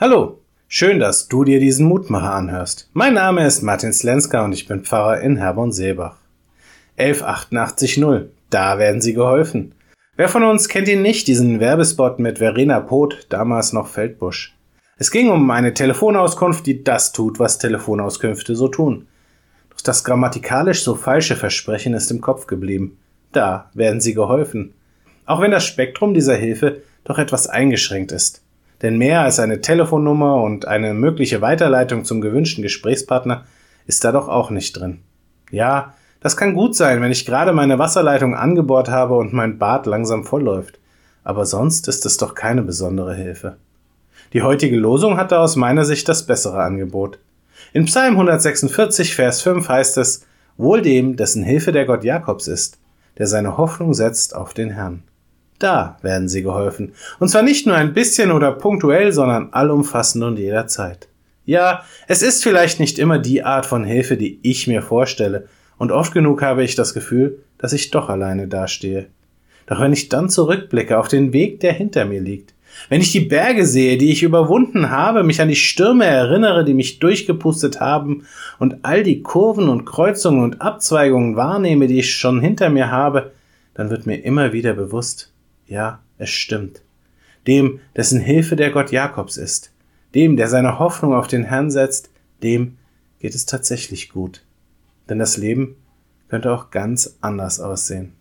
Hallo, schön, dass du dir diesen Mutmacher anhörst. Mein Name ist Martin Slenska und ich bin Pfarrer in Herborn-Seebach. 11880, da werden Sie geholfen. Wer von uns kennt ihn nicht, diesen Werbespot mit Verena Poth, damals noch Feldbusch? Es ging um eine Telefonauskunft, die das tut, was Telefonauskünfte so tun. Doch das grammatikalisch so falsche Versprechen ist im Kopf geblieben. Da werden Sie geholfen. Auch wenn das Spektrum dieser Hilfe doch etwas eingeschränkt ist. Denn mehr als eine Telefonnummer und eine mögliche Weiterleitung zum gewünschten Gesprächspartner ist da doch auch nicht drin. Ja, das kann gut sein, wenn ich gerade meine Wasserleitung angebohrt habe und mein Bad langsam vollläuft. Aber sonst ist es doch keine besondere Hilfe. Die heutige Losung hatte aus meiner Sicht das bessere Angebot. In Psalm 146, Vers 5 heißt es, Wohl dem, dessen Hilfe der Gott Jakobs ist, der seine Hoffnung setzt auf den Herrn. Da werden sie geholfen. Und zwar nicht nur ein bisschen oder punktuell, sondern allumfassend und jederzeit. Ja, es ist vielleicht nicht immer die Art von Hilfe, die ich mir vorstelle, und oft genug habe ich das Gefühl, dass ich doch alleine dastehe. Doch wenn ich dann zurückblicke auf den Weg, der hinter mir liegt, wenn ich die Berge sehe, die ich überwunden habe, mich an die Stürme erinnere, die mich durchgepustet haben, und all die Kurven und Kreuzungen und Abzweigungen wahrnehme, die ich schon hinter mir habe, dann wird mir immer wieder bewusst, ja, es stimmt. Dem, dessen Hilfe der Gott Jakobs ist, dem, der seine Hoffnung auf den Herrn setzt, dem geht es tatsächlich gut. Denn das Leben könnte auch ganz anders aussehen.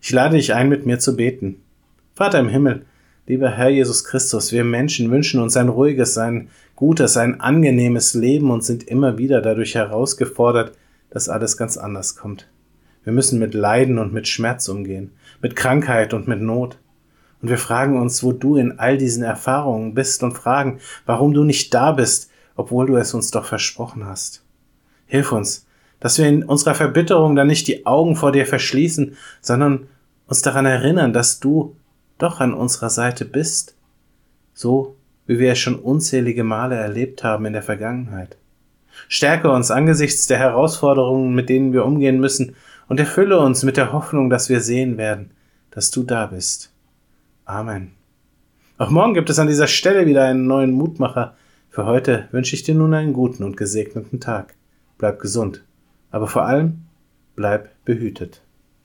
Ich lade dich ein, mit mir zu beten. Vater im Himmel, lieber Herr Jesus Christus, wir Menschen wünschen uns ein ruhiges, ein gutes, ein angenehmes Leben und sind immer wieder dadurch herausgefordert, dass alles ganz anders kommt. Wir müssen mit Leiden und mit Schmerz umgehen, mit Krankheit und mit Not. Und wir fragen uns, wo du in all diesen Erfahrungen bist und fragen, warum du nicht da bist, obwohl du es uns doch versprochen hast. Hilf uns, dass wir in unserer Verbitterung dann nicht die Augen vor dir verschließen, sondern uns daran erinnern, dass du doch an unserer Seite bist, so wie wir es schon unzählige Male erlebt haben in der Vergangenheit. Stärke uns angesichts der Herausforderungen, mit denen wir umgehen müssen, und erfülle uns mit der Hoffnung, dass wir sehen werden, dass du da bist. Amen. Auch morgen gibt es an dieser Stelle wieder einen neuen Mutmacher. Für heute wünsche ich dir nun einen guten und gesegneten Tag. Bleib gesund, aber vor allem bleib behütet.